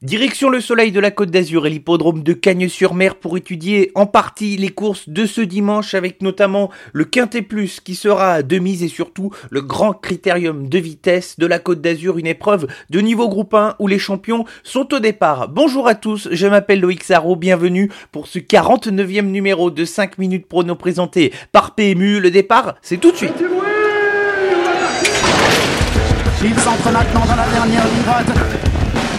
Direction le soleil de la Côte d'Azur et l'hippodrome de Cagnes-sur-Mer pour étudier en partie les courses de ce dimanche avec notamment le Quintet Plus qui sera de mise et surtout le grand critérium de vitesse de la Côte d'Azur, une épreuve de niveau groupe 1 où les champions sont au départ. Bonjour à tous, je m'appelle Loïc Sarro, bienvenue pour ce 49e numéro de 5 minutes prono présenté par PMU. Le départ, c'est tout de suite.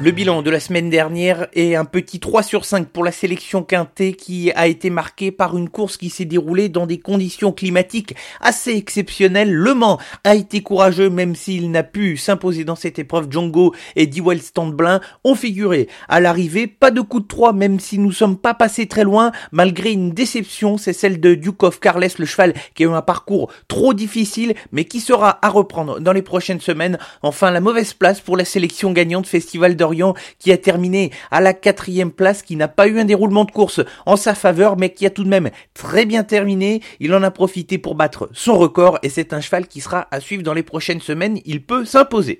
Le bilan de la semaine dernière est un petit 3 sur 5 pour la sélection quintée qui a été marqué par une course qui s'est déroulée dans des conditions climatiques assez exceptionnelles. Le Mans a été courageux même s'il n'a pu s'imposer dans cette épreuve. Django et Dewell Standblin ont figuré à l'arrivée. Pas de coup de 3 même si nous sommes pas passés très loin malgré une déception. C'est celle de Duke of Carles, le cheval qui a eu un parcours trop difficile mais qui sera à reprendre dans les prochaines semaines. Enfin la mauvaise place pour la sélection gagnante Festival de qui a terminé à la quatrième place, qui n'a pas eu un déroulement de course en sa faveur, mais qui a tout de même très bien terminé. Il en a profité pour battre son record et c'est un cheval qui sera à suivre dans les prochaines semaines. Il peut s'imposer.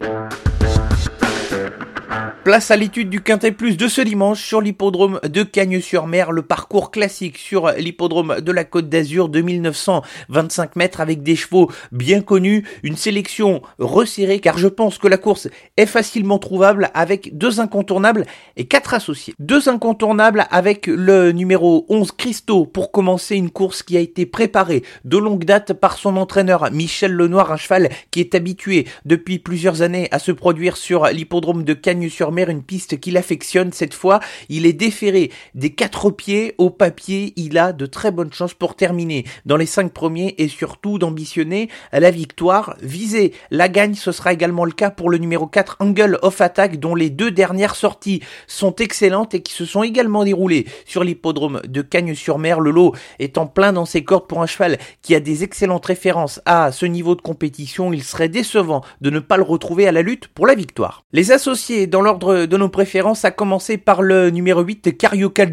Place à l'étude du Quintet Plus de ce dimanche sur l'hippodrome de Cagnes-sur-Mer, le parcours classique sur l'hippodrome de la Côte d'Azur de 1925 mètres avec des chevaux bien connus, une sélection resserrée car je pense que la course est facilement trouvable avec deux incontournables et quatre associés. Deux incontournables avec le numéro 11 Christo pour commencer une course qui a été préparée de longue date par son entraîneur Michel Lenoir, un cheval qui est habitué depuis plusieurs années à se produire sur l'hippodrome de Cagnes-sur-Mer une piste qu'il affectionne cette fois. Il est déféré des quatre pieds au papier. Il a de très bonnes chances pour terminer dans les cinq premiers et surtout d'ambitionner la victoire. Viser la gagne, ce sera également le cas pour le numéro 4 Angle of Attack dont les deux dernières sorties sont excellentes et qui se sont également déroulées sur l'hippodrome de Cagnes-sur-Mer. Le lot est en plein dans ses cordes pour un cheval qui a des excellentes références à ce niveau de compétition. Il serait décevant de ne pas le retrouver à la lutte pour la victoire. Les associés dans l'ordre de nos préférences, à commencer par le numéro 8, Carioca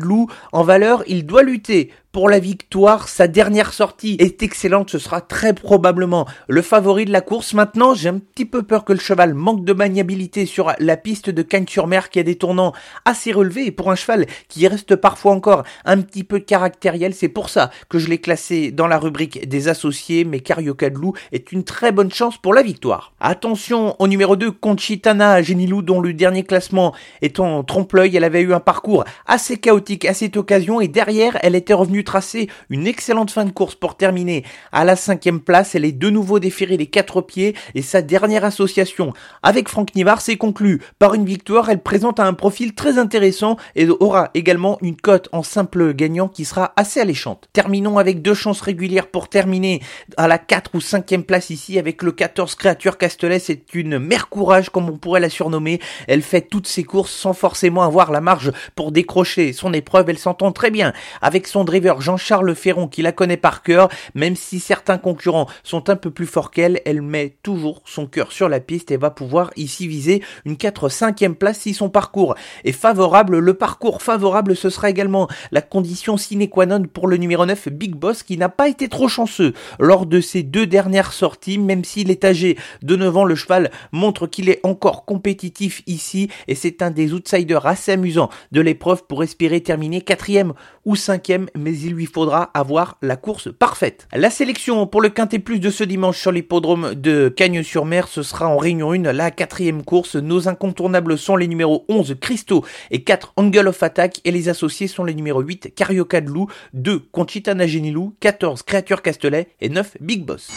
En valeur, il doit lutter pour la victoire. Sa dernière sortie est excellente. Ce sera très probablement le favori de la course. Maintenant, j'ai un petit peu peur que le cheval manque de maniabilité sur la piste de Cagnes-sur-Mer qui a des tournants assez relevés. Et pour un cheval qui reste parfois encore un petit peu caractériel, c'est pour ça que je l'ai classé dans la rubrique des associés. Mais Carioca est une très bonne chance pour la victoire. Attention au numéro 2, Conchitana Genilou, dont le dernier classement est en trompe-l'œil. Elle avait eu un parcours assez chaotique à cette occasion et derrière, elle était revenue tracer une excellente fin de course pour terminer à la cinquième place. Elle est de nouveau déférée des quatre pieds et sa dernière association avec Franck Nivard s'est conclue par une victoire. Elle présente un profil très intéressant et aura également une cote en simple gagnant qui sera assez alléchante. Terminons avec deux chances régulières pour terminer à la 4 ou 5 place ici avec le 14 Créature Castelet. C'est une mère courage comme on pourrait la surnommer. Elle fait toutes ses courses sans forcément avoir la marge pour décrocher son épreuve. Elle s'entend très bien avec son driver Jean-Charles Ferron qui la connaît par cœur, même si certains concurrents sont un peu plus forts qu'elle, elle met toujours son cœur sur la piste et va pouvoir ici viser une 4-5e place si son parcours est favorable. Le parcours favorable, ce sera également la condition sine qua non pour le numéro 9, Big Boss, qui n'a pas été trop chanceux lors de ses deux dernières sorties, même s'il est âgé de 9 ans, le cheval montre qu'il est encore compétitif ici et c'est un des outsiders assez amusants de l'épreuve pour espérer terminer quatrième ou cinquième, mais il lui faudra avoir la course parfaite. La sélection pour le Quintet Plus de ce dimanche sur l'hippodrome de Cagnes-sur-Mer, ce sera en réunion 1, la quatrième course. Nos incontournables sont les numéros 11 Christo et 4 Angle of Attack et les associés sont les numéros 8 Carioca de 2 Conchita Nagenilou, 14 Créature Castelet et 9 Big Boss.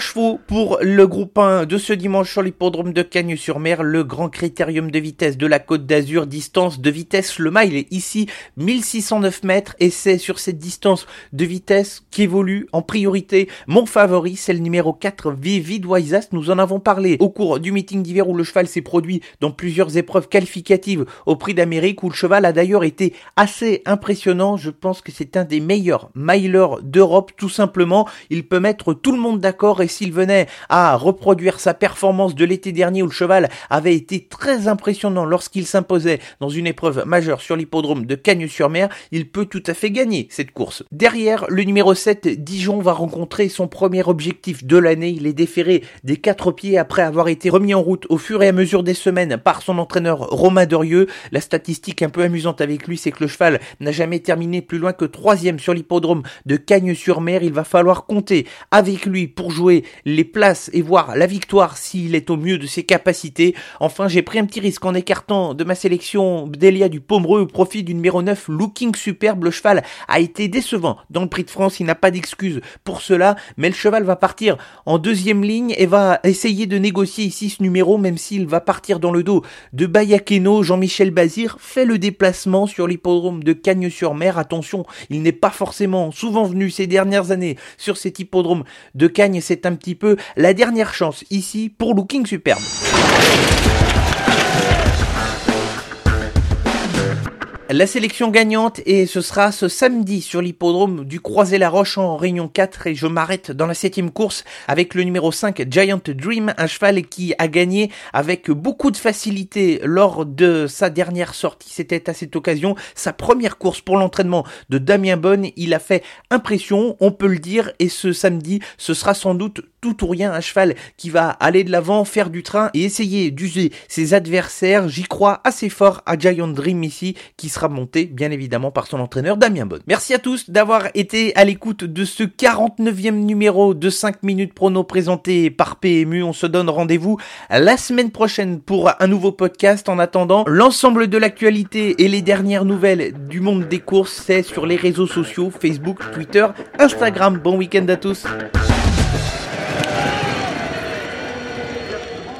Chevaux pour le groupe 1 de ce dimanche sur l'hippodrome de Cagnes-sur-Mer, le grand critérium de vitesse de la Côte d'Azur, distance de vitesse le mile est ici 1609 mètres et c'est sur cette distance de vitesse qu'évolue en priorité mon favori, c'est le numéro 4 Vivid Wiseas. Nous en avons parlé au cours du meeting d'hiver où le cheval s'est produit dans plusieurs épreuves qualificatives au prix d'Amérique où le cheval a d'ailleurs été assez impressionnant. Je pense que c'est un des meilleurs milers d'Europe tout simplement. Il peut mettre tout le monde d'accord et s'il venait à reproduire sa performance de l'été dernier où le cheval avait été très impressionnant lorsqu'il s'imposait dans une épreuve majeure sur l'hippodrome de Cagnes-sur-Mer, il peut tout à fait gagner cette course. Derrière, le numéro 7, Dijon va rencontrer son premier objectif de l'année. Il est déféré des quatre pieds après avoir été remis en route au fur et à mesure des semaines par son entraîneur Romain Dorieux. La statistique un peu amusante avec lui, c'est que le cheval n'a jamais terminé plus loin que troisième sur l'hippodrome de Cagnes-sur-Mer. Il va falloir compter avec lui pour jouer les places et voir la victoire s'il est au mieux de ses capacités. Enfin, j'ai pris un petit risque en écartant de ma sélection Delia du Pomereux au profit du numéro 9 Looking Superbe. Le cheval a été décevant dans le prix de France. Il n'a pas d'excuse pour cela, mais le cheval va partir en deuxième ligne et va essayer de négocier ici ce numéro, même s'il va partir dans le dos de Bayakeno. Jean-Michel Bazir fait le déplacement sur l'hippodrome de Cagnes-sur-Mer. Attention, il n'est pas forcément souvent venu ces dernières années sur cet hippodrome de Cagnes. C'est un petit peu la dernière chance ici pour Looking Superbe. La sélection gagnante et ce sera ce samedi sur l'hippodrome du Croisé-la-Roche en Réunion 4 et je m'arrête dans la septième course avec le numéro 5 Giant Dream, un cheval qui a gagné avec beaucoup de facilité lors de sa dernière sortie. C'était à cette occasion sa première course pour l'entraînement de Damien Bonne. Il a fait impression, on peut le dire, et ce samedi, ce sera sans doute tout ou rien un cheval qui va aller de l'avant, faire du train et essayer d'user ses adversaires. J'y crois assez fort à Giant Dream ici qui monté bien évidemment par son entraîneur Damien Bonne. Merci à tous d'avoir été à l'écoute de ce 49e numéro de 5 minutes prono présenté par PMU. On se donne rendez-vous la semaine prochaine pour un nouveau podcast. En attendant, l'ensemble de l'actualité et les dernières nouvelles du monde des courses, c'est sur les réseaux sociaux Facebook, Twitter, Instagram. Bon week-end à tous.